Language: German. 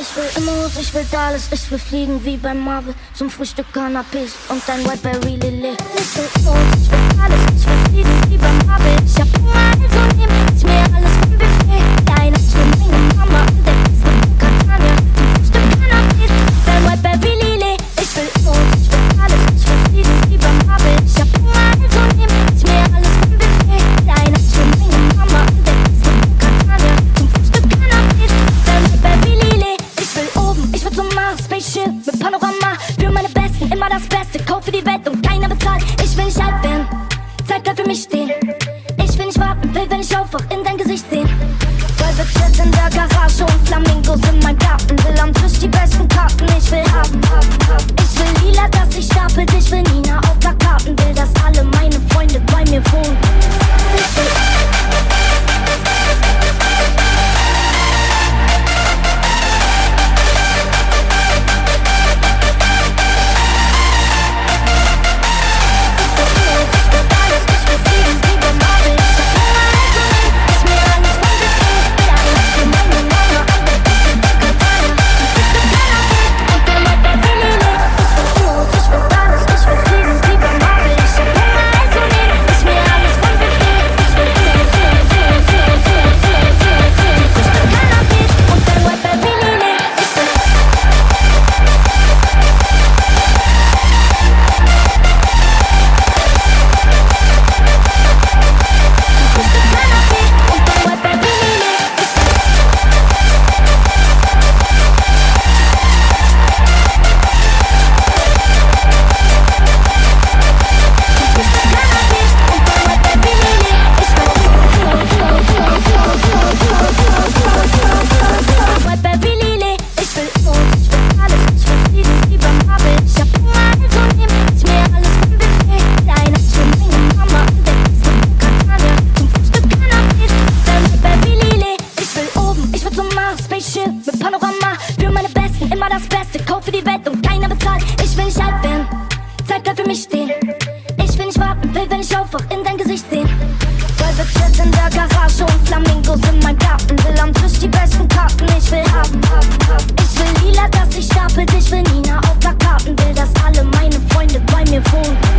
Ich will Immos, ich will Dallas, ich will fliegen wie beim Marvel. Zum Frühstück Cannabis und ein Whiteberry Lily. Ich will Immos, ich will Dallas, immer das Beste, Kauf für die Welt und keiner bezahlt. Ich will nicht alt werden, Zeit bleibt für mich stehen. das Beste, kauf für die Welt und keiner bezahlt. Ich will nicht alt werden, Zeit kann für mich stehen. Ich will nicht warten, will, wenn ich aufwach, in dein Gesicht sehen. Golfbezirk in der Garage und Flamingos in meinem Garten. Will am Tisch die besten Karten, ich will haben. Ich will lila, dass ich stapel, ich will Nina auf Plakaten. Will, dass alle meine Freunde bei mir wohnen.